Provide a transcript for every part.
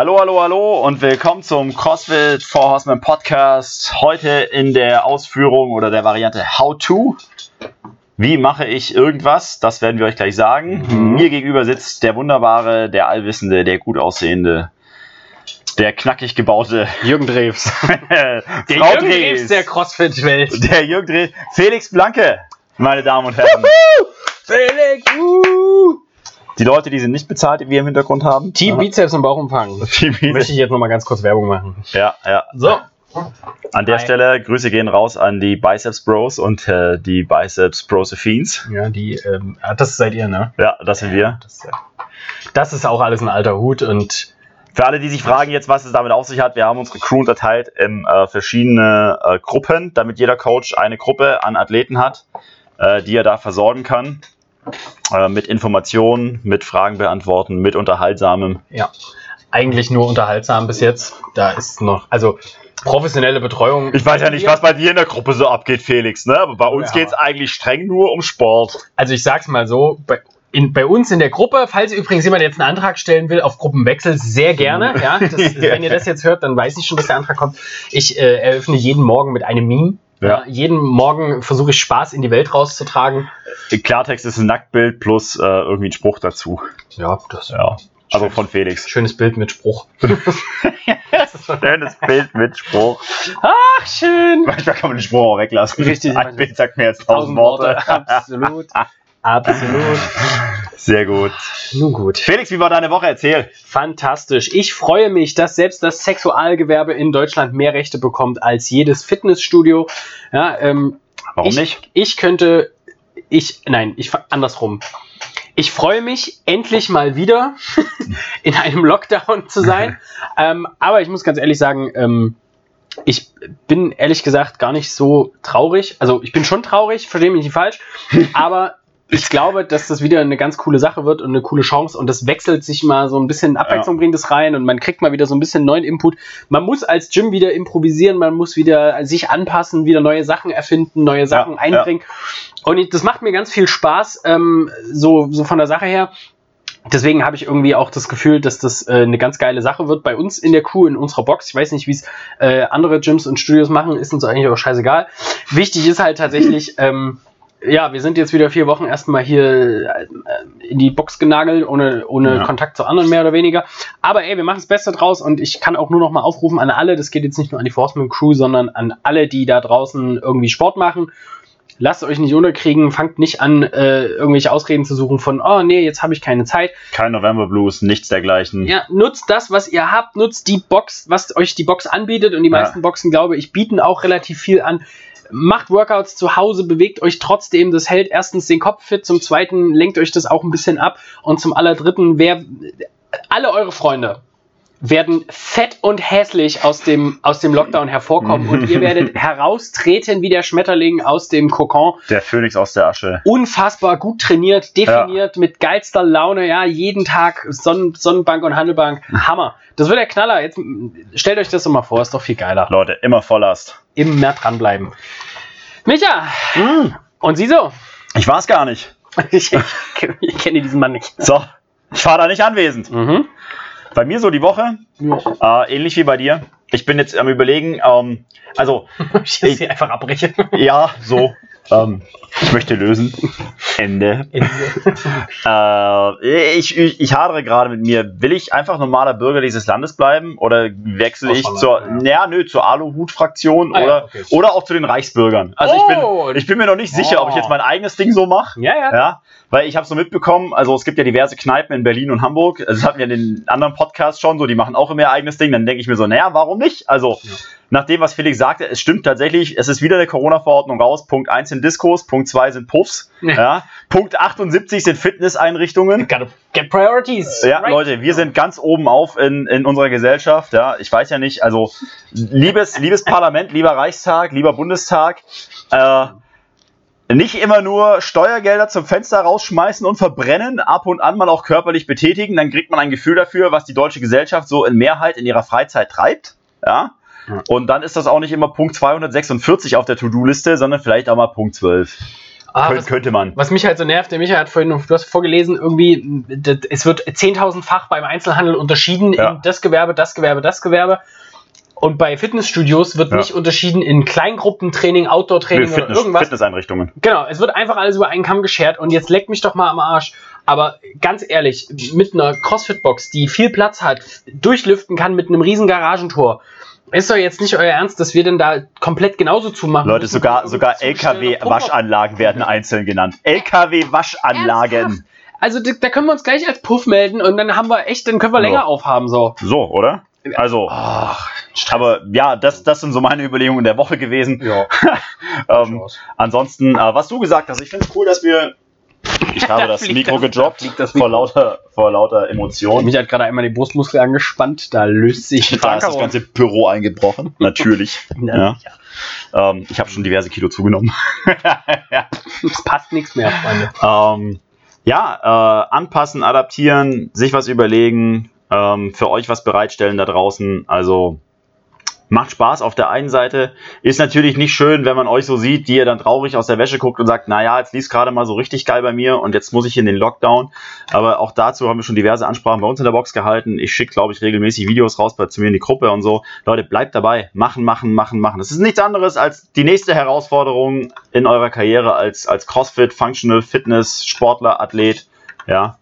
Hallo, hallo, hallo und willkommen zum CrossFit Four Horsemen Podcast. Heute in der Ausführung oder der Variante How to. Wie mache ich irgendwas? Das werden wir euch gleich sagen. Mhm. Mir gegenüber sitzt der wunderbare, der allwissende, der gut aussehende, der knackig gebaute Jürgen Drews. der Der Jürgen Drews der CrossFit-Welt. der Jürgen Drews, Felix Blanke, meine Damen und Herren. Felix! Uh. Die Leute, die sind nicht bezahlt, die wir im Hintergrund haben. Team Bizeps und Bauchumfang. Team Möchte ich jetzt nochmal ganz kurz Werbung machen. Ja, ja. So. An der Hi. Stelle Grüße gehen raus an die Biceps Bros und äh, die Biceps Prosephines. Ja, die, ähm, ah, das seid ihr, ne? Ja, das sind wir. Das, das ist auch alles ein alter Hut und Für alle, die sich fragen jetzt, was es damit auf sich hat, wir haben unsere Crew unterteilt in äh, verschiedene äh, Gruppen, damit jeder Coach eine Gruppe an Athleten hat, äh, die er da versorgen kann. Äh, mit Informationen, mit Fragen beantworten, mit Unterhaltsamem. ja, eigentlich nur unterhaltsam bis jetzt. Da ist noch, also professionelle Betreuung. Ich weiß ja nicht, was bei dir in der Gruppe so abgeht, Felix, ne? aber bei uns Ja. geht es eigentlich streng nur um Sport. Also ich sag's mal so, bei, in, bei uns in der Gruppe, falls übrigens jemand jetzt einen Antrag stellen will auf Gruppenwechsel, sehr gerne. Ja, das, wenn ihr das jetzt hört, dann weiß ich schon, dass der Antrag kommt. Ich äh, eröffne jeden Morgen mit einem Meme. Ja. Ja. jeden Morgen versuche ich Spaß in die Welt rauszutragen. Im Klartext ist ein Nacktbild plus äh, irgendwie ein Spruch dazu. Ja, das Ja. Also von Felix. schönes Bild mit Spruch. Schönes Bild mit Spruch. Ach, schön. Manchmal kann man den Spruch auch weglassen. Richtig. Ein Bild sagt mehr als tausend Worte. Absolut. Absolut. Sehr gut. Nun gut. Felix, wie war deine Woche? Erzähl. Fantastisch. Ich freue mich, dass selbst das Sexualgewerbe in Deutschland mehr Rechte bekommt als jedes Fitnessstudio. Ja, ähm, Warum ich, nicht? Ich könnte, ich, nein, ich andersrum. Ich freue mich, endlich mal wieder in einem Lockdown zu sein. ähm, aber ich muss ganz ehrlich sagen, ähm, ich bin ehrlich gesagt gar nicht so traurig. Also ich bin schon traurig, verstehe mich nicht falsch. Aber ich glaube, dass das wieder eine ganz coole Sache wird und eine coole Chance und das wechselt sich mal so ein bisschen Abwechslung bringt es rein und man kriegt mal wieder so ein bisschen neuen Input. Man muss als Gym wieder improvisieren, man muss wieder sich anpassen, wieder neue Sachen erfinden, neue Sachen Ja, einbringen. Und ich, das macht mir ganz viel Spaß, ähm, so, so von der Sache her. Deswegen habe ich irgendwie auch das Gefühl, dass das äh, eine ganz geile Sache wird bei uns in der Crew, in unserer Box. Ich weiß nicht, wie es äh, andere Gyms und Studios machen, ist uns eigentlich auch scheißegal. Wichtig ist halt tatsächlich, ähm, ja, wir sind jetzt wieder vier Wochen erstmal hier äh, in die Box genagelt, ohne, ohne Ja. Kontakt zu anderen mehr oder weniger. Aber ey, wir machen das Beste draus und ich kann auch nur noch mal aufrufen an alle, das geht jetzt nicht nur an die Forceman Crew, sondern an alle, die da draußen irgendwie Sport machen. Lasst euch nicht unterkriegen, fangt nicht an, äh, irgendwelche Ausreden zu suchen von, oh nee, jetzt habe ich keine Zeit. Kein November Blues, nichts dergleichen. Ja, nutzt das, was ihr habt, nutzt die Box, was euch die Box anbietet und die Ja. meisten Boxen, glaube ich, bieten auch relativ viel an. Macht Workouts zu Hause, bewegt euch trotzdem, das hält erstens den Kopf fit, zum zweiten lenkt euch das auch ein bisschen ab. Und zum allerdritten, wer, alle eure Freunde werden fett und hässlich aus dem, aus dem Lockdown hervorkommen und ihr werdet heraustreten wie der Schmetterling aus dem Kokon Der Phönix aus der Asche. unfassbar gut trainiert, definiert, mit geilster Laune, ja, jeden Tag Sonnen Sonnenbank und Handelbank. Hammer. Das wird der Knaller. Jetzt stellt euch das doch mal vor, ist doch viel geiler. Leute, immer Volllast. Immer dranbleiben. Micha! Hm, Und sie so? ich war's gar nicht. Ich, ich, ich kenne diesen Mann nicht. So, ich war da nicht anwesend. Mhm. Bei mir so die Woche, äh, ähnlich wie bei dir. Ich bin jetzt am überlegen, ähm, also Ich will sie einfach abbrechen. ja, so. Ähm, ich möchte lösen. Ende. Äh, ich, ich, ich hadere gerade mit mir. Will ich einfach normaler Bürger dieses Landes bleiben oder wechsle ich zur, ja. nö, zur Aluhut-Fraktion Ah, ja, oder, okay. oder auch zu den Reichsbürgern? Also ich, Oh. bin, ich bin mir noch nicht sicher, ob ich jetzt mein eigenes Ding so mache. Ja, ja. Ja, weil ich habe so mitbekommen, also es gibt ja diverse Kneipen in Berlin und Hamburg. Also Das hatten wir in den anderen Podcasts schon so, die machen auch immer ihr eigenes Ding. Dann denke ich mir so, naja, warum nicht? Also, Ja. Nach dem, was Felix sagte, es stimmt tatsächlich, es ist wieder der Corona-Verordnung raus. Punkt 1 sind Diskos, Punkt 2 sind Puffs. Ja. Punkt 78 sind Fitnesseinrichtungen. Get priorities. Ja, Right. Leute, wir sind ganz oben auf in, in unserer Gesellschaft. Ja, ich weiß ja nicht, also liebes, liebes Parlament, lieber Reichstag, lieber Bundestag, äh, nicht immer nur Steuergelder zum Fenster rausschmeißen und verbrennen, ab und an mal auch körperlich betätigen, dann kriegt man ein Gefühl dafür, was die deutsche Gesellschaft so in Mehrheit in ihrer Freizeit treibt. Ja. Ja. Und dann ist das auch nicht immer Punkt 246 auf der To-Do-Liste, sondern vielleicht auch mal Punkt 12. Ah, Kön was, könnte man. was mich halt so nervt, der Michael hat vorhin, du hast vorgelesen, irgendwie, das, es wird 10.000-fach beim Einzelhandel unterschieden Ja. in das Gewerbe, das Gewerbe, das Gewerbe. Und bei Fitnessstudios wird Ja. nicht unterschieden in Kleingruppentraining, Outdoor-Training oder Fitness, irgendwas. Fitnesseinrichtungen. Genau, es wird einfach alles über einen Kamm geschert und jetzt leckt mich doch mal am Arsch. Aber ganz ehrlich, mit einer CrossFit-Box, die viel Platz hat, durchlüften kann mit einem riesen Garagentor, ist doch jetzt nicht euer Ernst, dass wir denn da komplett genauso zumachen. Leute, müssen, sogar, sogar LKW-Waschanlagen werden einzeln genannt. LKW-Waschanlagen. Also da, da können wir uns gleich als Puff melden und dann haben wir echt, dann können wir So. länger aufhaben so. So, oder? Also, Ach, aber ja, das, das sind so meine Überlegungen der Woche gewesen. ja. Ähm, ansonsten, äh, was du gesagt hast, ich finde es cool, dass wir. Ich habe Da das Mikro das- da gedroppt fliegt das vor Mikro. lauter, vor lauter Emotion. Mich hat gerade einmal die Brustmuskel angespannt, da löst sich Da ist das ganze Büro eingebrochen, natürlich. ja. Ähm, ich habe schon diverse Kilo zugenommen. Es passt nichts mehr, Freunde. Ähm, ja, äh, anpassen, adaptieren, sich was überlegen, ähm, für euch was bereitstellen da draußen. Also macht Spaß auf der einen Seite. Ist natürlich nicht schön, wenn man euch so sieht, die ihr dann traurig aus der Wäsche guckt und sagt, naja, jetzt lief gerade mal so richtig geil bei mir und jetzt muss ich in den Lockdown. Aber auch dazu haben wir schon diverse Ansprachen bei uns in der Box gehalten. Ich schicke, glaube ich, regelmäßig Videos raus bei zu mir in die Gruppe und so. Leute, bleibt dabei. Machen, machen, machen, machen. Das ist nichts anderes als die nächste Herausforderung in eurer Karriere als, als CrossFit, Functional Fitness, Sportler, Athlet. Ja.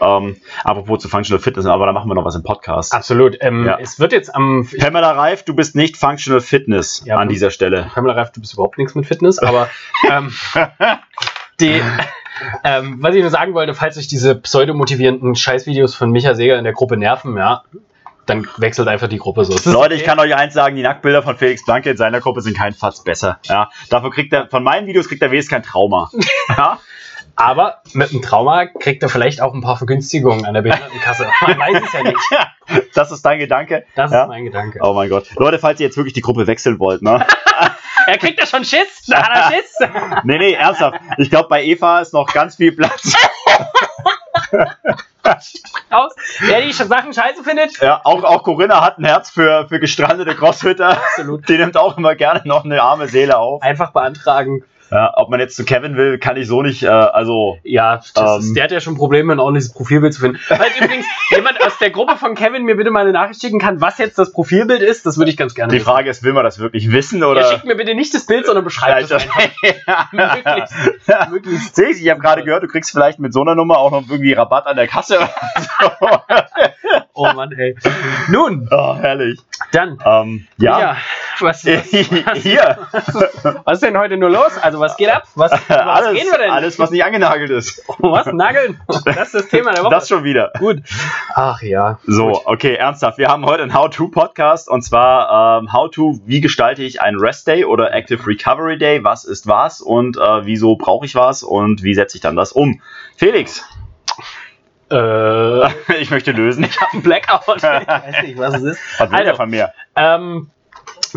Ähm, apropos zu Functional Fitness, aber da machen wir noch was im Podcast. Absolut. Ähm, Ja. Es wird jetzt am. Pamela Reif, du bist nicht Functional Fitness Ja, an dieser Stelle. Pamela Reif, du bist überhaupt nichts mit Fitness, aber ähm, die, ähm, was ich nur sagen wollte, falls euch diese pseudomotivierenden Scheißvideos von Micha Seger in der Gruppe nerven, ja, dann wechselt einfach die Gruppe so. Leute, ich okay. kann euch eins sagen, die Nacktbilder von Felix Blanke in seiner Gruppe sind kein Fatz besser. Ja, dafür kriegt er, von meinen Videos kriegt er wenigstens kein Trauma. Ja, Aber mit einem Trauma kriegt er vielleicht auch ein paar Vergünstigungen an der Behindertenkasse. Man weiß es ja nicht. das ist dein Gedanke. Das Ja. ist mein Gedanke. Oh mein Gott. Leute, falls ihr jetzt wirklich die Gruppe wechseln wollt, ne? Er kriegt ja schon Schiss. Da hat er Schiss. Nee, nee, ernsthaft. Ich glaube, bei Eva ist noch ganz viel Platz. Aus. Wer die Sachen scheiße findet. Ja, auch, auch Corinna hat ein Herz für, für gestrandete Crossfitter. Absolut. Die nimmt auch immer gerne noch eine arme Seele auf. Einfach beantragen. Ja, ob man jetzt zu Kevin will, kann ich so nicht, äh, also. Ja, Ähm. ist, der hat ja schon Probleme, ein ordentliches Profilbild zu finden. Falls übrigens jemand aus der Gruppe von Kevin mir bitte mal eine Nachricht schicken kann, was jetzt das Profilbild ist, das würde ich ganz gerne Die Frage ist, will man das wirklich wissen oder? Ja, schickt mir bitte nicht das Bild, sondern beschreibt es einfach. Möglichst. ja. Möglichst. Du, ich habe gerade gehört, du kriegst vielleicht mit so einer Nummer auch noch irgendwie Rabatt an der Kasse. Oh Mann, ey. Nun, oh, herrlich. dann. Ähm, ja. Ja, was, was, Hier. was ist denn heute nur los? Also, was geht ab? Was, was alles, gehen wir denn? alles, was nicht angenagelt ist. was? Nageln? Das ist das Thema der Woche. Das schon wieder. Gut. Ach ja. So, okay, ernsthaft. Wir haben heute einen How-To-Podcast und zwar ähm, How-To, wie gestalte ich einen Rest-Day oder Active Recovery Day? Was ist was und äh, wieso brauche ich was und wie setze ich dann das um? Felix, Äh, ich möchte lösen. ich habe einen Blackout. Ich weiß nicht, was es ist. Was will Also, der von mir? Ähm,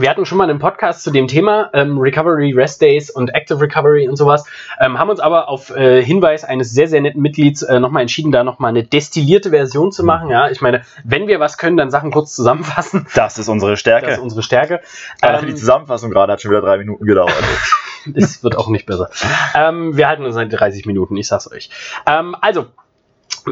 wir hatten schon mal einen Podcast zu dem Thema ähm, Recovery, Rest Days und Active Recovery und sowas, ähm, haben uns aber auf äh, Hinweis eines sehr, sehr netten Mitglieds äh, nochmal entschieden, da nochmal eine destillierte Version zu machen. Ja, ich meine, wenn wir was können, dann Sachen kurz zusammenfassen. Das ist unsere Stärke. Das ist unsere Stärke. Aber die Ähm, Zusammenfassung gerade hat schon wieder drei Minuten gedauert. es wird auch nicht besser. Ähm, wir halten uns an die 30 Minuten, ich sag's euch. Ähm, also,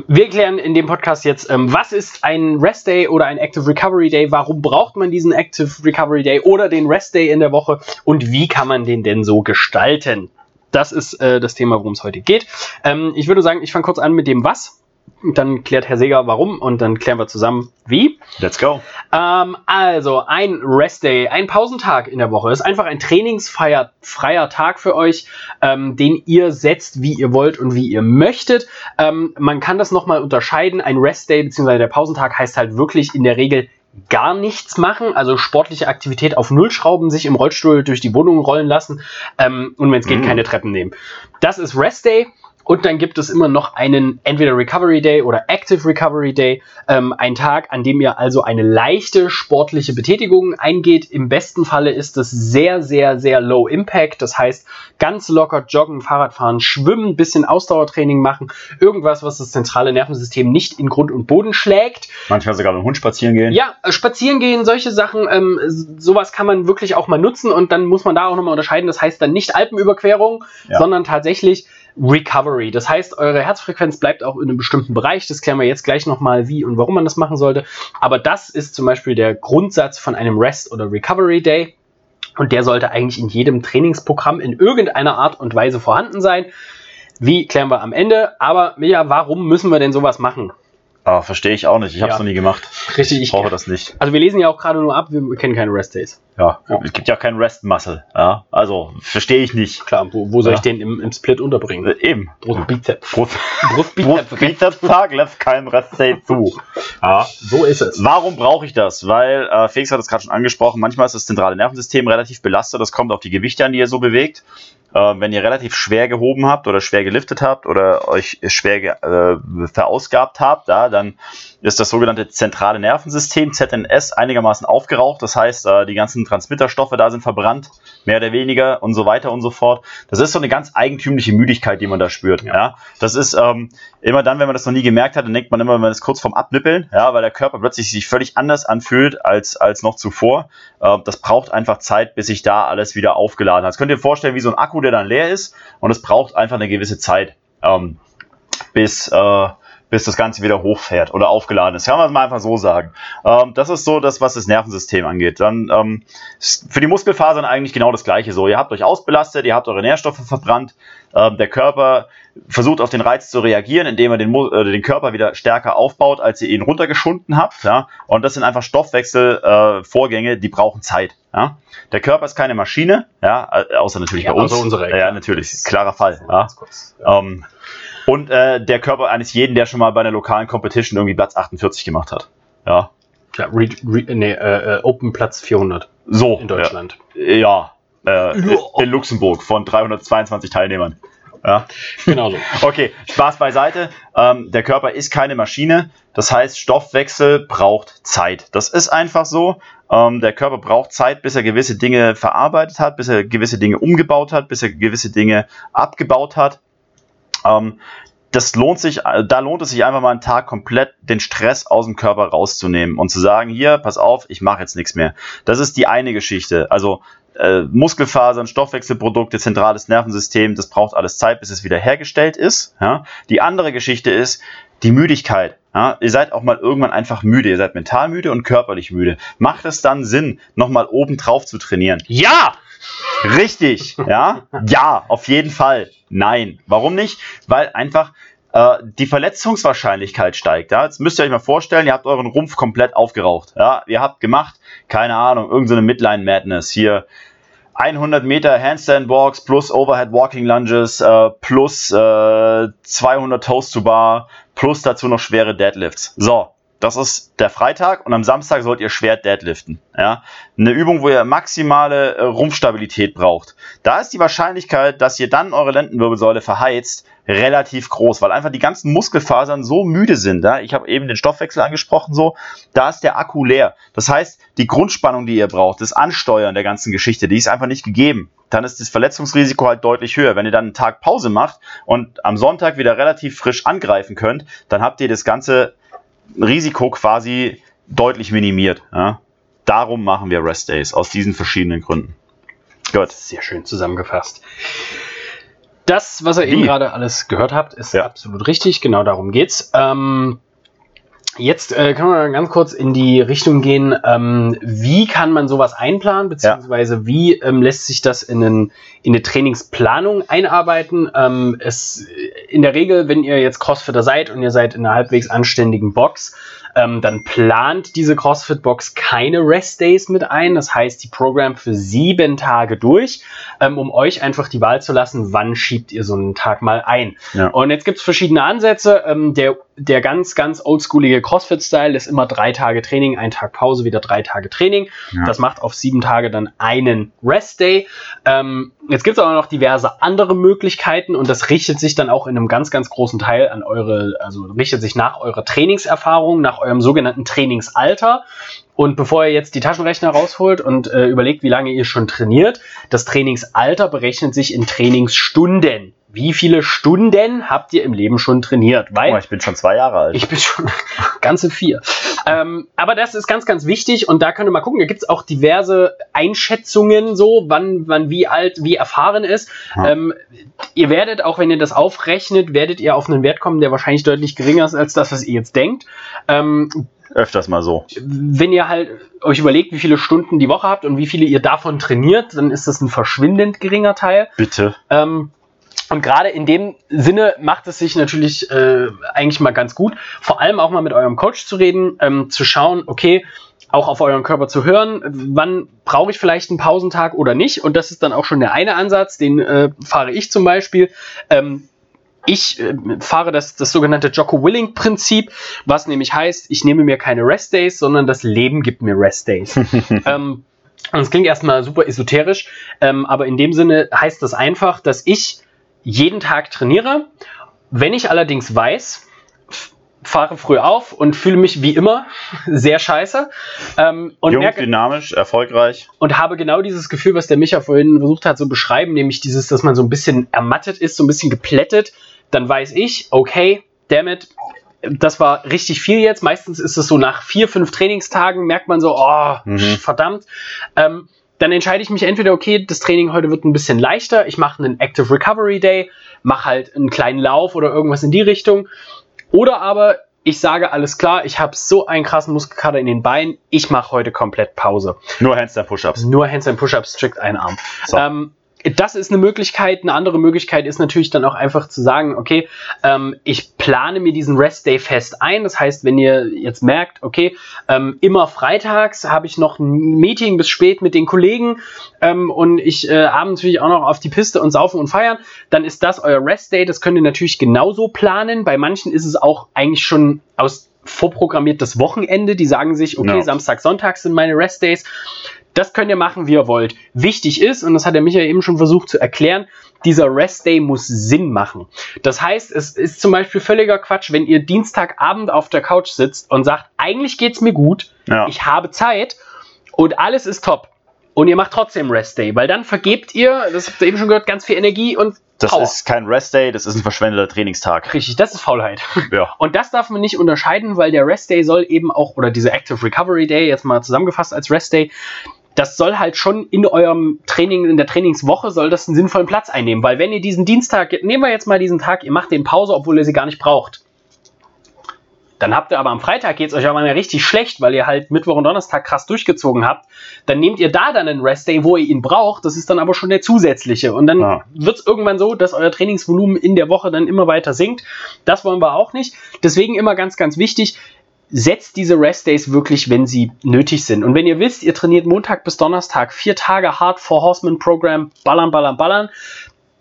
wir klären in dem Podcast jetzt, ähm, was ist ein Rest Day oder ein Active Recovery Day? Warum braucht man diesen Active Recovery Day oder den Rest Day in der Woche? Und wie kann man den denn so gestalten? Das ist äh, das Thema, worum es heute geht. Ähm, ich würde sagen, ich fange kurz an mit dem Was. Dann klärt Herr Seger warum und dann klären wir zusammen wie. Let's go. Ähm, also, ein Rest Day, ein Pausentag in der Woche ist einfach ein trainingsfreier freier Tag für euch, ähm, den ihr setzt, wie ihr wollt und wie ihr möchtet. Ähm, man kann das nochmal unterscheiden. Ein Rest Day bzw. der Pausentag heißt halt wirklich in der Regel gar nichts machen, also sportliche Aktivität auf Null schrauben, sich im Rollstuhl durch die Wohnung rollen lassen ähm, und wenn es geht, Mhm. keine Treppen nehmen. Das ist Rest Day. Und dann gibt es immer noch einen entweder Recovery Day oder Active Recovery Day, ähm, ein Tag, an dem ihr also eine leichte sportliche Betätigung eingeht. Im besten Falle ist das sehr, sehr, sehr low impact. Das heißt, ganz locker joggen, Fahrradfahren, schwimmen, bisschen Ausdauertraining machen, irgendwas, was das zentrale Nervensystem nicht in Grund und Boden schlägt. Manchmal sogar mit dem Hund spazieren gehen. Ja, äh, spazieren gehen, solche Sachen, ähm, sowas kann man wirklich auch mal nutzen und dann muss man da auch nochmal unterscheiden. Das heißt dann nicht Alpenüberquerung, ja. sondern tatsächlich Recovery. Das heißt, eure Herzfrequenz bleibt auch in einem bestimmten Bereich. Das klären wir jetzt gleich nochmal, wie und warum man das machen sollte. Aber das ist zum Beispiel der Grundsatz von einem Rest- oder Recovery Day. Und der sollte eigentlich in jedem Trainingsprogramm in irgendeiner Art und Weise vorhanden sein. Wie klären wir am Ende? Aber Mia, warum müssen wir denn sowas machen? Ah, verstehe ich auch nicht. Ich habe es Ja. noch nie gemacht. Richtig, Ich brauche das nicht. Also wir lesen ja auch gerade nur ab, wir kennen keine Rest Days. Ja. Ja. Es gibt ja keinen Rest Muscle. Ja. Also verstehe ich nicht. Klar, wo, wo soll Ja. ich den im, im Split unterbringen? Äh, eben. Brust, Bizeps. Brust, Brust, Brust Bizepstag lässt keinen Rest Day zu. Ja. So ist es. Warum brauche ich das? Weil, äh, Felix hat es gerade schon angesprochen, manchmal ist das zentrale Nervensystem relativ belastet. Das kommt auf die Gewichte an, die ihr so bewegt. Äh, wenn ihr relativ schwer gehoben habt oder schwer geliftet habt oder euch schwer äh, verausgabt habt, ja, dann ist das sogenannte zentrale Nervensystem, ZNS, einigermaßen aufgeraucht. Das heißt, äh, die ganzen Transmitterstoffe da sind verbrannt, mehr oder weniger und so weiter und so fort. Das ist so eine ganz eigentümliche Müdigkeit, die man da spürt. Ja. Ja. Das ist ähm, immer dann, wenn man das noch nie gemerkt hat, dann denkt man immer, man ist kurz vorm Abnippeln, ja, weil der Körper plötzlich sich völlig anders anfühlt als, als noch zuvor. Äh, das braucht einfach Zeit, bis sich da alles wieder aufgeladen hat. Das könnt ihr vorstellen wie so ein Akku, der dann leer ist. Und es braucht einfach eine gewisse Zeit, ähm, bis, äh, bis das Ganze wieder hochfährt oder aufgeladen ist. Kann man es mal einfach so sagen. Ähm, das ist so das, was das Nervensystem angeht. Dann ähm, für die Muskelfasern eigentlich genau das gleiche. So, ihr habt euch ausbelastet, ihr habt eure Nährstoffe verbrannt. Ähm, der Körper versucht auf den Reiz zu reagieren, indem er den, äh, den Körper wieder stärker aufbaut, als ihr ihn runtergeschunden habt. Ja? Und das sind einfach Stoffwechselvorgänge, äh, die brauchen Zeit. Ja? Der Körper ist keine Maschine, ja? äh, außer natürlich Ja, bei uns. außer unsere, ja, natürlich, klarer Fall. Ja? Ganz kurz. Ja. Ähm, und äh, der Körper eines jeden, der schon mal bei einer lokalen Competition irgendwie Platz 48 gemacht hat. Ja. Ja, re, re, nee, äh, äh, Open Platz 400 So. in Deutschland. Ja. ja äh, in Luxemburg von 322 Teilnehmern. Ja. Genau so. Okay, Spaß beiseite. Ähm, der Körper ist keine Maschine. Das heißt, Stoffwechsel braucht Zeit. Das ist einfach so. Ähm, der Körper braucht Zeit, bis er gewisse Dinge verarbeitet hat, bis er gewisse Dinge umgebaut hat, bis er gewisse Dinge abgebaut hat. Ähm, das lohnt sich, äh, da lohnt es sich einfach mal einen Tag komplett den Stress aus dem Körper rauszunehmen und zu sagen, hier, pass auf, ich mache jetzt nichts mehr. Das ist die eine Geschichte. Also äh, Muskelfasern, Stoffwechselprodukte, zentrales Nervensystem, das braucht alles Zeit, bis es wieder hergestellt ist. Ja? Die andere Geschichte ist die Müdigkeit. Ja? Ihr seid auch mal irgendwann einfach müde. Ihr seid mental müde und körperlich müde. Macht es dann Sinn, nochmal oben drauf zu trainieren? Ja! Richtig, ja? Ja, auf jeden Fall. Nein. Warum nicht? Weil einfach äh, die Verletzungswahrscheinlichkeit steigt. Ja? Jetzt müsst ihr euch mal vorstellen, ihr habt euren Rumpf komplett aufgeraucht. Ja? Ihr habt gemacht, keine Ahnung, irgendeine Midline Madness hier. 100 Meter Handstand Walks plus Overhead Walking Lunges äh, plus äh, 200 Toast to Bar plus dazu noch schwere Deadlifts. So, das ist der Freitag und am Samstag sollt ihr schwer deadliften. Ja? Eine Übung, wo ihr maximale äh, Rumpfstabilität braucht. Da ist die Wahrscheinlichkeit, dass ihr dann eure Lendenwirbelsäule verheizt, relativ groß, weil einfach die ganzen Muskelfasern so müde sind. Ja? Ich habe eben den Stoffwechsel angesprochen, so, da ist der Akku leer. Das heißt, die Grundspannung, die ihr braucht, das Ansteuern der ganzen Geschichte, die ist einfach nicht gegeben. Dann ist das Verletzungsrisiko halt deutlich höher. Wenn ihr dann einen Tag Pause macht und am Sonntag wieder relativ frisch angreifen könnt, dann habt ihr das ganze Risiko quasi deutlich minimiert. Ja? Darum machen wir Rest Days, aus diesen verschiedenen Gründen. Gut. Sehr schön zusammengefasst. Das, was ihr eben Wie? gerade alles gehört habt, ist Ja. absolut richtig. Genau darum geht's. Ähm, jetzt äh, können wir ganz kurz in die Richtung gehen. Ähm, wie kann man sowas einplanen, beziehungsweise wie ähm, lässt sich das in, einen, in eine Trainingsplanung einarbeiten? Ähm, es, in der Regel, wenn ihr jetzt Crossfitter seid und ihr seid in einer halbwegs anständigen Box, ähm, dann plant diese CrossFit-Box keine Rest-Days mit ein. Das heißt, die Programm für sieben Tage durch, ähm, um euch einfach die Wahl zu lassen, wann schiebt ihr so einen Tag mal ein. Ja. Und jetzt gibt es verschiedene Ansätze. Ähm, der der ganz, ganz oldschoolige CrossFit-Style ist immer drei Tage Training, ein Tag Pause, wieder drei Tage Training. Ja. Das macht auf sieben Tage dann einen Rest-Day. Ähm, jetzt gibt es aber noch diverse andere Möglichkeiten und das richtet sich dann auch in einem ganz, ganz großen Teil an eure, also richtet sich nach eurer Trainingserfahrung, nach eurem sogenannten Trainingsalter. Und bevor ihr jetzt die Taschenrechner rausholt und äh, überlegt, wie lange ihr schon trainiert, das Trainingsalter berechnet sich in Trainingsstunden. Wie viele Stunden habt ihr im Leben schon trainiert? Weil Oh, ich bin schon zwei Jahre alt. ich bin schon ganze vier. Ähm, aber das ist ganz, ganz wichtig und da könnt ihr mal gucken. Da gibt es auch diverse Einschätzungen, so wann, wann wie alt, wie erfahren ist. Ja. Ähm, ihr werdet, auch wenn ihr das aufrechnet, werdet ihr auf einen Wert kommen, der wahrscheinlich deutlich geringer ist als das, was ihr jetzt denkt. Ähm, Öfters mal so. wenn ihr halt euch überlegt, wie viele Stunden die Woche habt und wie viele ihr davon trainiert, dann ist das ein verschwindend geringer Teil. Bitte. Ähm, und gerade in dem Sinne macht es sich natürlich äh, eigentlich mal ganz gut, vor allem auch mal mit eurem Coach zu reden, ähm, zu schauen, okay, auch auf euren Körper zu hören, wann brauche ich vielleicht einen Pausentag oder nicht. Und das ist dann auch schon der eine Ansatz, den äh, fahre ich zum Beispiel. Ähm, ich äh, fahre das, das sogenannte Jocko-Willing-Prinzip, was nämlich heißt, ich nehme mir keine Rest-Days, sondern das Leben gibt mir Rest-Days. ähm, und es klingt erstmal super esoterisch, ähm, aber in dem Sinne heißt das einfach, dass ich jeden Tag trainiere. Wenn ich allerdings weiß, fahre früh auf und fühle mich wie immer sehr scheiße ähm, und, Jung, merke, dynamisch, erfolgreich. und habe genau dieses Gefühl, was der Micha vorhin versucht hat zu beschreiben, nämlich dieses, dass man so ein bisschen ermattet ist, so ein bisschen geplättet, dann weiß ich, okay, damn it, das war richtig viel jetzt. Meistens ist es so nach vier, fünf Trainingstagen, merkt man so, oh, Mhm. verdammt. Ähm, dann entscheide ich mich entweder, okay, das Training heute wird ein bisschen leichter, ich mache einen Active Recovery Day, mache halt einen kleinen Lauf oder irgendwas in die Richtung. Oder aber ich sage, alles klar, ich habe so einen krassen Muskelkater in den Beinen, ich mache heute komplett Pause. Nur Handstand Push-Ups. Nur Hands Push-Ups, strikt ein Arm. So. Ähm, das ist eine Möglichkeit. Eine andere Möglichkeit ist natürlich dann auch einfach zu sagen, okay, ähm, ich plane mir diesen Rest Day fest ein. Das heißt, wenn ihr jetzt merkt, okay, ähm, immer freitags habe ich noch ein Meeting bis spät mit den Kollegen ähm, und ich äh, abends will ich auch noch auf die Piste und saufen und feiern, dann ist das euer Rest Day. Das könnt ihr natürlich genauso planen. Bei manchen ist es auch eigentlich schon aus vorprogrammiertes Wochenende. Die sagen sich, okay, Ja. Samstag, Sonntag sind meine Rest Days. Das könnt ihr machen, wie ihr wollt. Wichtig ist, und das hat der Michael eben schon versucht zu erklären, dieser Rest Day muss Sinn machen. Das heißt, es ist zum Beispiel völliger Quatsch, wenn ihr Dienstagabend auf der Couch sitzt und sagt, eigentlich geht's mir gut, Ja. ich habe Zeit und alles ist top. Und ihr macht trotzdem Rest Day, weil dann vergebt ihr, das habt ihr eben schon gehört, ganz viel Energie und Das Power. ist kein Rest-Day, das ist ein verschwendeter Trainingstag. Richtig, das ist Faulheit. Ja. Und das darf man nicht unterscheiden, weil der Rest Day soll eben auch, oder dieser Active Recovery Day, jetzt mal zusammengefasst als Rest Day, das soll halt schon in eurem Training, in der Trainingswoche, soll das einen sinnvollen Platz einnehmen. Weil wenn ihr diesen Dienstag, nehmen wir jetzt mal diesen Tag, ihr macht den Pause, obwohl ihr sie gar nicht braucht. Dann habt ihr aber am Freitag geht es euch aber mal richtig schlecht, weil ihr halt Mittwoch und Donnerstag krass durchgezogen habt. Dann nehmt ihr da dann einen Rest Day, wo ihr ihn braucht. Das ist dann aber schon der zusätzliche. Und dann Ja. wird es irgendwann so, dass euer Trainingsvolumen in der Woche dann immer weiter sinkt. Das wollen wir auch nicht. Deswegen immer ganz, ganz wichtig, setzt diese Rest Days wirklich, wenn sie nötig sind. Und wenn ihr wisst, ihr trainiert Montag bis Donnerstag, vier Tage Hard for Horseman Program, ballern, ballern, ballern,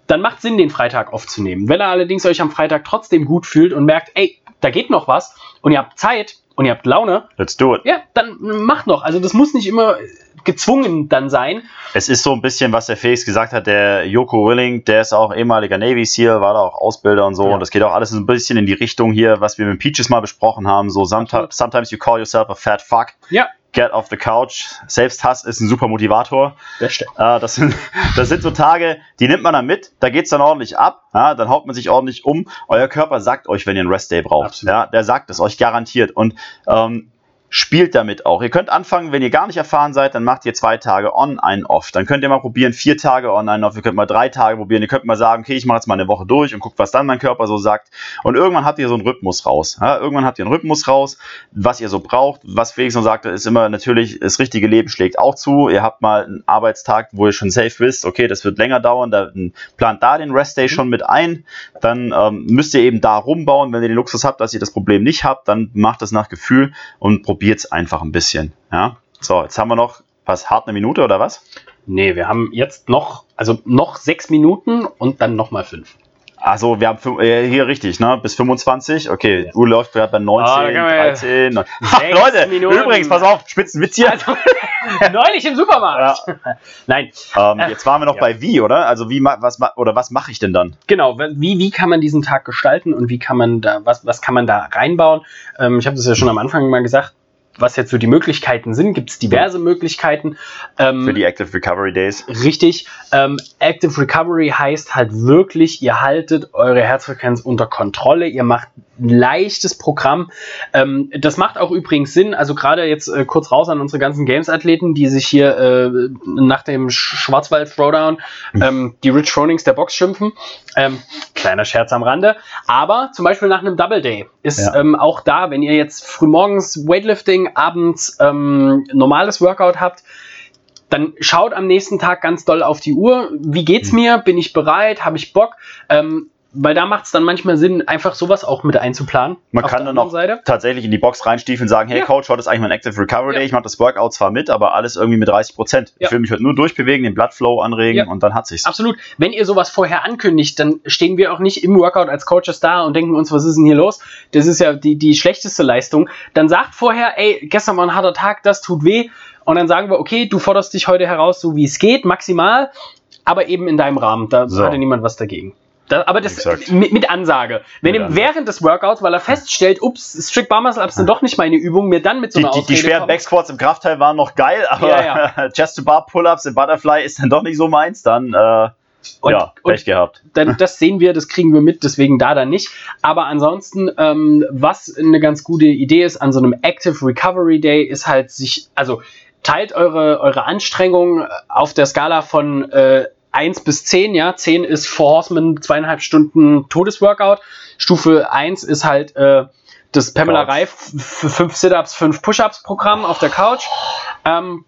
dann macht Sinn, den Freitag aufzunehmen. Wenn ihr allerdings euch am Freitag trotzdem gut fühlt und merkt, ey, da geht noch was und ihr habt Zeit und ihr habt Laune, Let's do it. ja, dann macht noch. Also das muss nicht immer gezwungen dann sein. Es ist so ein bisschen, was der Felix gesagt hat, der Joko Willing, der ist auch ehemaliger Navy SEAL, war da auch Ausbilder und so. Ja. Und das geht auch alles so ein bisschen in die Richtung hier, was wir mit Peaches mal besprochen haben. So, sometimes, you call yourself a fat fuck. Ja, Get off the couch. Selbsthass ist ein super Motivator. beste. Äh, das, sind, das sind so Tage, die nimmt man dann mit, da geht's dann ordentlich ab, ja, dann haut man sich ordentlich um. Euer Körper sagt euch, wenn ihr einen Restday braucht. Absolut. Ja, der sagt es euch garantiert. Und ähm, spielt damit auch. Ihr könnt anfangen, wenn ihr gar nicht erfahren seid, dann macht ihr zwei Tage on, einen off. Dann könnt ihr mal probieren, vier Tage on, einen off. Ihr könnt mal drei Tage probieren. Ihr könnt mal sagen, okay, ich mache jetzt mal eine Woche durch und guckt, was dann mein Körper so sagt. Und irgendwann habt ihr so einen Rhythmus raus. Ja, irgendwann habt ihr einen Rhythmus raus, was ihr so braucht. Was Felix noch sagte, ist immer natürlich, das richtige Leben schlägt auch zu. Ihr habt mal einen Arbeitstag, wo ihr schon safe wisst, okay, das wird länger dauern, dann plant da den Restday schon mit ein. Dann ähm, müsst ihr eben da rumbauen. Wenn ihr den Luxus habt, dass ihr das Problem nicht habt, dann macht das nach Gefühl und probiert es einfach ein bisschen. Ja? So, jetzt haben wir noch, was, hart eine Minute oder was? Nee, wir haben jetzt noch, also noch sechs Minuten und dann nochmal fünf. Also wir haben äh, hier richtig, ne? Bis 25. Okay, Uhr läuft gerade bei 19, Ah, da kann man ja 13. neun- Ach, sechs Leute, Minuten. übrigens, pass auf, Spitzenwitz hier. Also, neulich im Supermarkt. Nein, ähm, jetzt waren wir noch Ja. bei wie, oder? Also wie was oder was mache ich denn dann? genau. Wie, wie kann man diesen Tag gestalten und wie kann man da, was, was kann man da reinbauen? Ähm, ich habe das ja schon am Anfang mal gesagt, was jetzt so die Möglichkeiten sind. Gibt es diverse Möglichkeiten. Ähm, Für die Active Recovery Days. Richtig. Ähm, Active Recovery heißt halt wirklich, ihr haltet eure Herzfrequenz unter Kontrolle, ihr macht ein leichtes Programm. Ähm, das macht auch übrigens Sinn, also gerade jetzt äh, kurz raus an unsere ganzen Games-Athleten, die sich hier äh, nach dem Sch- Schwarzwald-Throwdown ähm, die Rich Fronings der Box schimpfen. Ähm, kleiner Scherz am Rande. Aber zum Beispiel nach einem Double Day ist Ja. ähm, auch da, wenn ihr jetzt frühmorgens Weightlifting, abends ähm, normales Workout habt, dann schaut am nächsten Tag ganz doll auf die Uhr. Wie geht's Mhm. mir? Bin ich bereit? Habe ich Bock? Ähm, weil da macht es dann manchmal Sinn, einfach sowas auch mit einzuplanen. Man kann dann auch tatsächlich in die Box reinstiefeln und sagen, hey Ja. Coach, heute ist eigentlich mein Active Recovery Ja. Day, ich mache das Workout zwar mit, aber alles irgendwie mit 30 Prozent. Ja. Ich will mich heute nur durchbewegen, den Bloodflow anregen und dann hat sich's. Absolut. Wenn ihr sowas vorher ankündigt, dann stehen wir auch nicht im Workout als Coaches da und denken uns, was ist denn hier los? Das ist ja die, die schlechteste Leistung. Dann sagt vorher, ey, gestern war ein harter Tag, das tut weh. Und dann sagen wir, okay, du forderst dich heute heraus, so wie es geht, maximal, aber eben in deinem Rahmen. Da So. hat ja niemand was dagegen. Da, aber das Exakt. mit, mit Ansage. Wenn Mit ihm Ansage. während des Workouts, weil er feststellt, ups, Strict Bar Muscle Ups sind doch nicht meine Übung, mir dann mit so Die, einer die, die Ausrede schweren. Backsquats im Kraftteil waren noch geil, aber Ja, Chest-to-Bar Pull-Ups im Butterfly ist dann doch nicht so meins, dann äh, Und- ja, Pech gehabt. dann, das sehen wir, das kriegen wir mit, deswegen da dann nicht. Aber ansonsten, ähm, was eine ganz gute Idee ist an so einem Active Recovery Day, ist halt sich, also teilt eure, eure Anstrengung auf der Skala von äh, 1 bis 10, ja. 10 ist Four Horsemen, zweieinhalb Stunden Todesworkout. Stufe 1 ist halt äh, das Pamela. Reif für 5 Sit-Ups, 5 Push-Ups Programm auf der Couch. Ähm,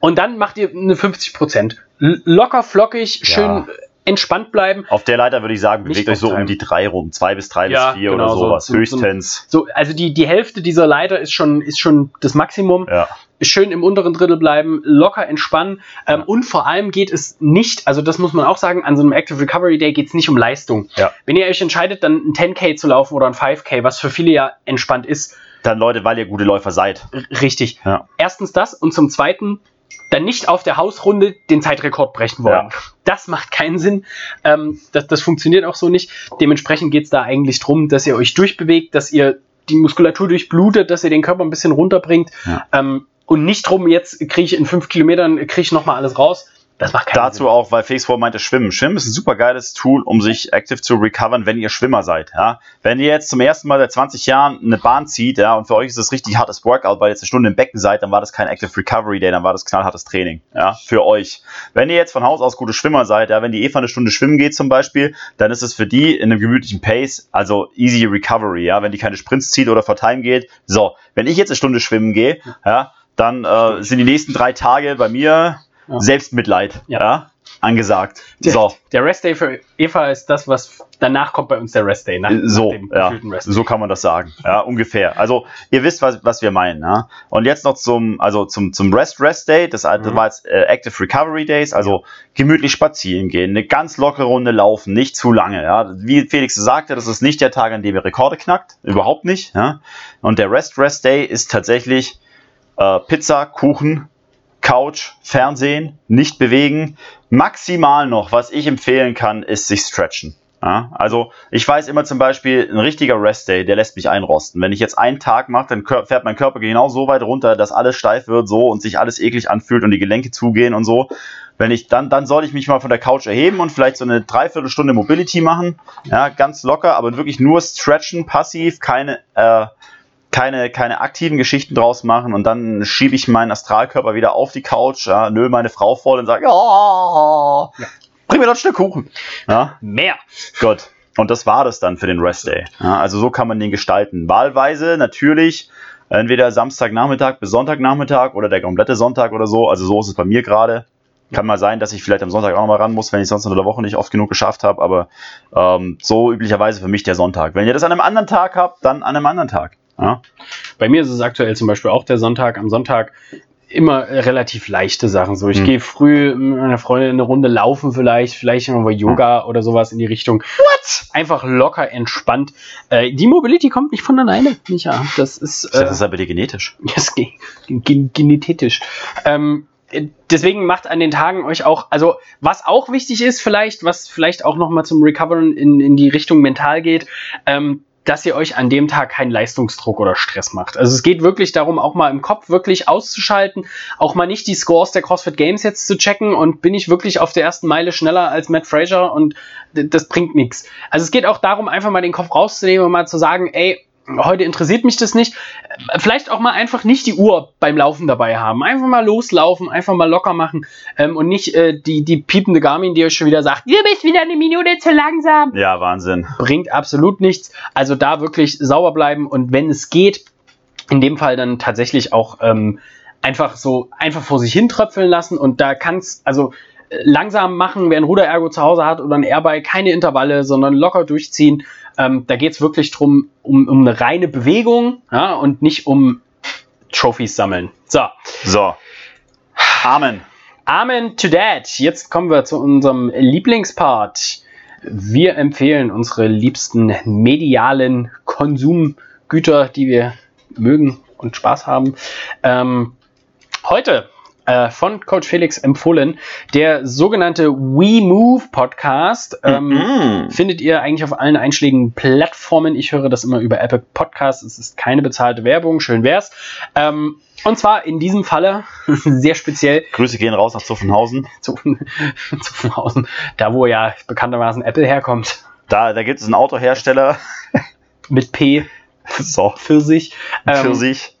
und dann macht ihr eine 50 Prozent. Locker, flockig, schön Ja. Entspannt bleiben. Auf der Leiter würde ich sagen, bewegt euch so um die drei rum. Zwei bis drei Ja, bis vier genau, oder so- sowas. so- Höchstens. So, also die, die Hälfte dieser Leiter ist schon, ist schon das Maximum. Ja. Schön im unteren Drittel bleiben, locker entspannen. Ähm, und vor allem geht es nicht, also das muss man auch sagen, an so einem Active Recovery Day geht es nicht um Leistung. Ja. Wenn ihr euch entscheidet, dann ein 10K zu laufen oder ein 5K, was für viele ja entspannt ist, Dann Leute, weil ihr gute Läufer seid. richtig. Ja. Erstens das und zum Zweiten dann nicht auf der Hausrunde den Zeitrekord brechen wollen. Ja. Das macht keinen Sinn. Ähm, das, das funktioniert auch so nicht. Dementsprechend geht es da eigentlich drum, dass ihr euch durchbewegt, dass ihr die Muskulatur durchblutet, dass ihr den Körper ein bisschen runterbringt. Ja. Ähm, und nicht drum, jetzt kriege ich in fünf Kilometern, kriege ich nochmal alles raus. Das macht keinen Dazu auch, weil Felix vorher meinte, Schwimmen. Schwimmen ist ein super geiles Tool, um sich active zu recovern, wenn ihr Schwimmer seid. Ja? Wenn ihr jetzt zum ersten Mal seit 20 Jahren eine Bahn zieht, ja, und für euch ist das richtig hartes Workout, weil ihr jetzt eine Stunde im Becken seid, dann war das kein Active Recovery Day, dann war das knallhartes Training. Ja, für euch. Wenn ihr jetzt von Haus aus gute Schwimmer seid, ja, wenn die Eva eine Stunde schwimmen geht zum Beispiel, dann ist es für die in einem gemütlichen Pace, also easy recovery, ja, wenn die keine Sprints zieht oder vor Time geht. So, wenn ich jetzt eine Stunde schwimmen gehe, ja, dann äh, sind die nächsten drei Tage bei mir Ja. Selbstmitleid, Ja. ja, angesagt. Der, So, der Rest Day für Eva ist das, was danach kommt bei uns der Rest Day. Nach, so, nach ja, Rest Day. so kann man das sagen, ja, ungefähr. Also ihr wisst, was, was wir meinen, ja. Und jetzt noch zum, also zum, zum Rest Rest Day, das, das Mhm. war jetzt äh, Active Recovery Days, also gemütlich spazieren gehen, eine ganz lockere Runde laufen, nicht zu lange, ja. Wie Felix sagte, das ist nicht der Tag, an dem ihr Rekorde knackt, überhaupt nicht, ja. Und der Rest Rest Day ist tatsächlich äh, Pizza, Kuchen, Couch, Fernsehen, nicht bewegen. Maximal noch, was ich empfehlen kann, ist sich stretchen. Ja, also ich weiß immer zum Beispiel, ein richtiger Rest-Day, der lässt mich einrosten. Wenn ich jetzt einen Tag mache, dann fährt mein Körper genau so weit runter, dass alles steif wird so und sich alles eklig anfühlt und die Gelenke zugehen und so. Wenn ich dann, dann soll ich mich mal von der Couch erheben und vielleicht so eine Dreiviertelstunde Mobility machen. Ja, ganz locker, aber wirklich nur stretchen, passiv, keine, äh, keine, keine aktiven Geschichten draus machen und dann schiebe ich meinen Astralkörper wieder auf die Couch, ja, nö meine Frau voll und sage, oh, bring mir doch ein Stück Kuchen. Ja, Mehr. Gott. Und das war das dann für den Rest Day. Ja, also so kann man den gestalten. Wahlweise natürlich entweder Samstagnachmittag bis Sonntagnachmittag oder der komplette Sonntag oder so. Also so ist es bei mir gerade. Kann mal sein, dass ich vielleicht am Sonntag auch noch mal ran muss, wenn ich sonst unter der Woche nicht oft genug geschafft habe. Aber ähm, so üblicherweise für mich der Sonntag. Wenn ihr das an einem anderen Tag habt, dann an einem anderen Tag. Ja, Bei mir ist es aktuell zum Beispiel auch der Sonntag. Am Sonntag immer relativ leichte Sachen. So, ich Hm. gehe früh mit meiner Freundin eine Runde laufen vielleicht, vielleicht noch mal Yoga oder sowas in die Richtung. What? Einfach locker entspannt. Äh, die Mobility kommt nicht von alleine, Micha. Das ist, äh, Das ist aber dir genetisch. das ge gen genetisch. Ähm, äh, deswegen macht an den Tagen euch auch, also was auch wichtig ist vielleicht, was vielleicht auch noch mal zum Recoveren in, in die Richtung mental geht, ähm, dass ihr euch an dem Tag keinen Leistungsdruck oder Stress macht. Also es geht wirklich darum, auch mal im Kopf wirklich auszuschalten, auch mal nicht die Scores der CrossFit Games jetzt zu checken und bin ich wirklich auf der ersten Meile schneller als Matt Fraser und das bringt nichts. Also es geht auch darum, einfach mal den Kopf rauszunehmen und mal zu sagen, ey, heute interessiert mich das nicht. Äh, Vielleicht auch mal einfach nicht die Uhr beim Laufen dabei haben. Einfach mal loslaufen, einfach mal locker machen ähm, und nicht äh, die, die piepende Garmin, die euch schon wieder sagt, du bist wieder eine Minute zu langsam Ja, Wahnsinn. bringt absolut nichts. Also da wirklich sauber bleiben und wenn es geht, in dem Fall dann tatsächlich auch ähm, einfach so einfach vor sich hin tröpfeln lassen und da kann es also äh, langsam machen, wer ein Ruderergo zu Hause hat oder ein Airbike, keine Intervalle, sondern locker durchziehen. Ähm, da geht es wirklich drum um, um eine reine Bewegung ja, und nicht um Trophies sammeln. So, So. Amen. Amen to that. Jetzt kommen wir zu unserem Lieblingspart. Wir empfehlen unsere liebsten medialen Konsumgüter, die wir mögen und Spaß haben. Ähm, heute äh, von Coach Felix empfohlen der sogenannte We Move Podcast. Ähm, Mhm. Findet ihr eigentlich auf allen einschlägigen Plattformen. Ich höre das immer über Apple Podcasts. Es ist keine bezahlte Werbung. Schön wär's. Ähm, und zwar in diesem Falle sehr speziell Grüße gehen raus nach Zuffenhausen. zu, zu Fuhrhausen, da wo ja bekanntermaßen Apple herkommt, Da, da gibt es einen Autohersteller. mit P So. für sich. Für Ähm, sich.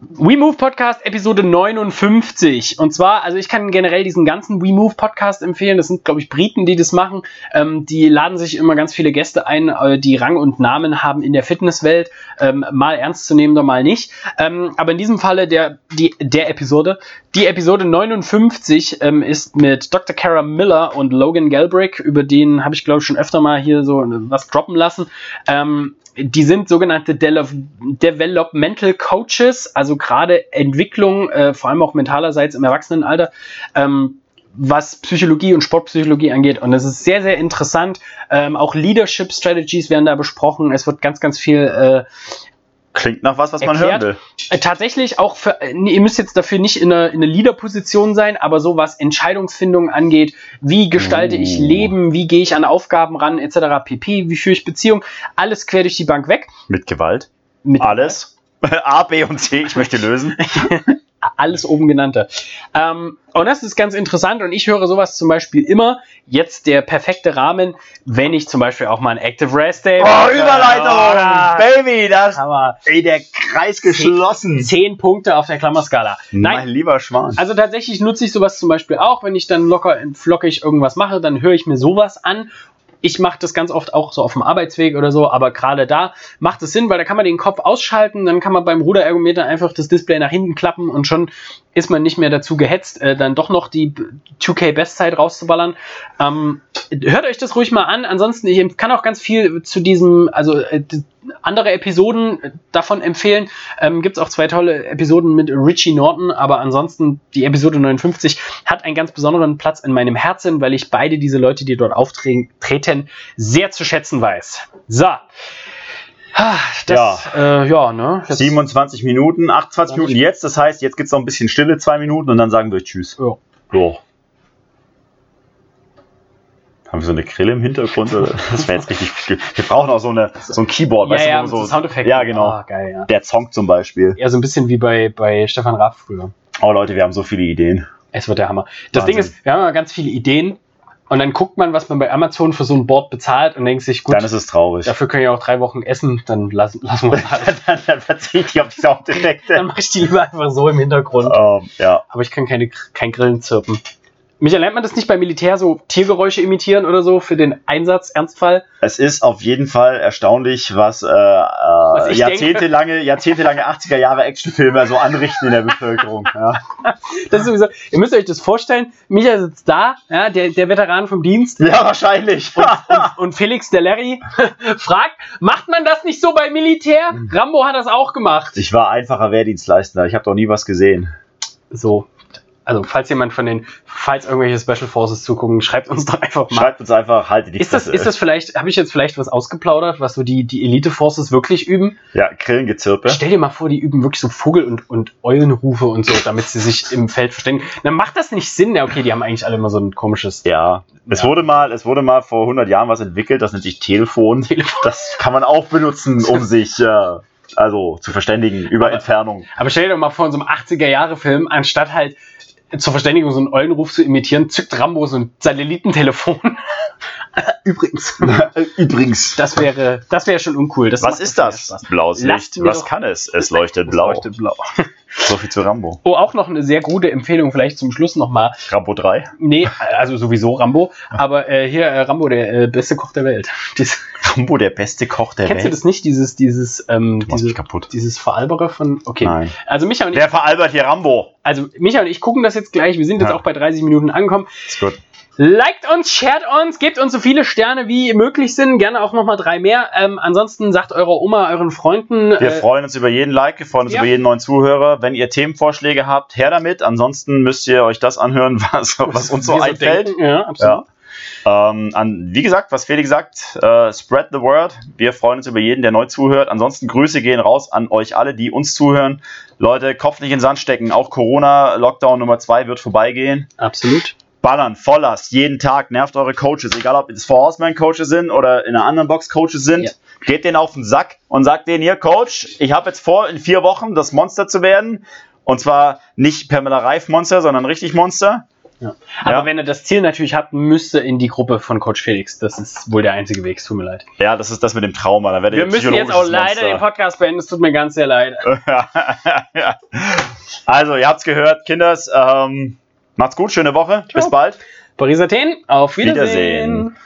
WeMove Podcast Episode 59. Und zwar, also ich kann generell diesen ganzen WeMove Podcast empfehlen. Das sind, glaube ich, Briten, die das machen. Ähm, die laden sich immer ganz viele Gäste ein, äh, die Rang und Namen haben in der Fitnesswelt. Ähm, mal ernstzunehmender, mal nicht. Ähm, aber in diesem Falle der, die, der Episode. Die Episode 59 ähm, ist mit Dr. Kara Miller und Logan Galbraith. Über den habe ich, glaube ich, schon öfter mal hier so was droppen lassen. Ähm, die sind sogenannte Dele Developmental Coaches, also gerade Entwicklung, äh, vor allem auch mentalerseits im Erwachsenenalter, ähm, was Psychologie und Sportpsychologie angeht. Und das ist sehr, sehr interessant. Ähm, auch Leadership Strategies werden da besprochen. Es wird ganz, ganz viel äh, Klingt nach was, was man erklärt. hören will. äh, tatsächlich auch für, äh, nee, ihr müsst jetzt dafür nicht in einer, in einer Leader-Position sein, aber so was Entscheidungsfindung angeht, wie gestalte ich Oh. Leben, wie gehe ich an Aufgaben ran, etc. pp, wie führe ich Beziehung, alles quer durch die Bank weg. Mit Gewalt. Mit Alles. A, B und C, ich möchte lösen. alles oben genannte. Ähm, und das ist ganz interessant und ich höre sowas zum Beispiel immer. Jetzt der perfekte Rahmen, wenn ich zum Beispiel auch mal ein Active Rest Day. Oh, mache. Überleitung! Baby, das. Aber Ey, der Kreis geschlossen. zehn Punkte auf der Klammerskala. Nein, Mein lieber Schwan. Also tatsächlich nutze ich sowas zum Beispiel auch, wenn ich dann locker flockig irgendwas mache, dann höre ich mir sowas an. Ich mache das ganz oft auch so auf dem Arbeitsweg oder so, aber gerade da macht es Sinn, weil da kann man den Kopf ausschalten, dann kann man beim Ruderergometer einfach das Display nach hinten klappen und schon ist man nicht mehr dazu gehetzt, äh, dann doch noch die 2K Bestzeit rauszuballern. Ähm, hört euch das ruhig mal an. Ansonsten, ich kann auch ganz viel zu diesem, also äh, andere Episoden äh, davon empfehlen. Ähm, Gibt es auch zwei tolle Episoden mit Richie Norton, aber ansonsten die Episode 59 hat einen ganz besonderen Platz in meinem Herzen, weil ich beide diese Leute, die dort auftreten, sehr zu schätzen weiß. So. Das, ja, äh, ja ne? Jetzt- 27 Minuten, 28 Minuten jetzt. Das heißt, jetzt gibt es noch ein bisschen Stille, zwei Minuten und dann sagen wir Tschüss. Ja. Ja. Haben wir so eine Grille im Hintergrund? Oder? Das wäre jetzt richtig. Wir brauchen auch so, eine, so ein Keyboard, Ja, weißt ja, du, so so. Soundeffekten. Ja, genau. Ah, geil, ja. Der Song zum Beispiel. Eher so ein bisschen wie bei, bei Stefan Raab früher. Oh Leute, wir haben so viele Ideen. Es wird der Hammer. Das Wahnsinn. Ding ist, wir haben ja ganz viele Ideen und dann guckt man, was man bei Amazon für so ein Board bezahlt und denkt sich, gut, Dann ist es traurig. dafür können ja auch drei Wochen essen, dann lassen, lassen wir es halt. dann, dann verzichte ich auf die Dann Soundeffekte. mache ich die lieber einfach so im Hintergrund. Ähm, ja. Aber ich kann keine, kein Grillen zirpen. Michael, lernt man das nicht beim Militär so Tiergeräusche imitieren oder so für den Einsatz, Ernstfall? Es ist auf jeden Fall erstaunlich, was, äh, äh, ich jahrzehntelange, jahrzehntelange 80er Jahre Actionfilme so anrichten in der Bevölkerung. Ja. Das ist sowieso, ihr müsst euch das vorstellen, Michael sitzt da, ja, der, der Veteran vom Dienst, ja, wahrscheinlich. und, und Felix der Larry fragt, macht man das nicht so beim Militär? Rambo hat das auch gemacht. Ich war einfacher Wehrdienstleister, ich habe doch nie was gesehen. so. Also, falls jemand von den, falls irgendwelche Special Forces zugucken, schreibt uns doch einfach mal. Schreibt uns einfach, haltet die Ist das, ist das vielleicht, habe ich jetzt vielleicht was ausgeplaudert, was so die, die Elite Forces wirklich üben? ja, Grillengezirpe. Stell dir mal vor, die üben wirklich so Vogel- und, und Eulenrufe und so, damit sie sich im Feld verständigen. Dann macht das nicht Sinn. Ja, okay, die haben eigentlich alle immer so ein komisches Ja, es Ja. wurde mal, es wurde mal vor 100 Jahren was entwickelt, das nennt sich Telefon. Telefon. Das kann man auch benutzen, um sich äh, also zu verständigen über Aber- Entfernung. Aber stell dir doch mal vor, in so einem 80er-Jahre-Film, anstatt halt zur Verständigung so einen Eulenruf zu imitieren, zückt Rambo so ein Satellitentelefon. Übrigens, Übrigens, das wäre, das wäre schon uncool. Das was ist das? Blaues Licht. Was doch- kann es? Es leuchtet Es blau. leuchtet blau. So viel zu Rambo. Oh, auch noch eine sehr gute Empfehlung, vielleicht zum Schluss nochmal. Rambo 3. Nee, also sowieso Rambo, aber äh, hier äh, Rambo, der äh, beste Koch der Welt. Dies, Rambo, der beste Koch der kennst du Welt. das nicht, dieses, dieses, ähm, Du diese, kaputt. dieses Veralbere von, okay. Nein. Also Micha und ich, Wer veralbert hier Rambo? also Micha und ich gucken das jetzt gleich, wir sind jetzt Ja. auch bei 30 Minuten angekommen. Ist gut. Liked uns, shared uns, gebt uns so viele Sterne wie möglich sind. Gerne auch nochmal drei mehr. Ähm, ansonsten sagt eurer Oma, euren Freunden. Wir äh, freuen uns über jeden Like, wir freuen uns ja. über jeden neuen Zuhörer. Wenn ihr Themenvorschläge habt, her damit. Ansonsten müsst ihr euch das anhören, was, was uns so einfällt. denken. Ja, absolut. Ja. Ähm, an, wie gesagt, was Felix sagt, äh, spread the word. Wir freuen uns über jeden, der neu zuhört. Ansonsten Grüße gehen raus an euch alle, die uns zuhören. Leute, Kopf nicht in den Sand stecken. Auch Corona, Lockdown Nummer 2 wird vorbeigehen. Absolut. Ballern, Volllast, jeden Tag, nervt eure Coaches, egal ob es Four Horseman Coaches sind oder in einer anderen Box Coaches sind. Ja. Geht denen auf den Sack und sagt denen hier, Coach, ich habe jetzt vor, in vier Wochen das Monster zu werden. Und zwar nicht Pamela Reif Monster, sondern richtig Monster. Ja. Aber Ja. wenn er das Ziel natürlich hat, müsste in die Gruppe von Coach Felix. Das ist wohl der einzige Weg. Es tut mir leid. Ja, das ist das mit dem Trauma. Da Wir ihr müssen jetzt auch leider den Monster. Podcast beenden. Es tut mir ganz sehr leid. Ja. also, ihr habt's gehört, Kinders. Ähm, macht's gut, schöne Woche. Bis Ciao. bald. Paris Athen, auf Wiedersehen. Wiedersehen.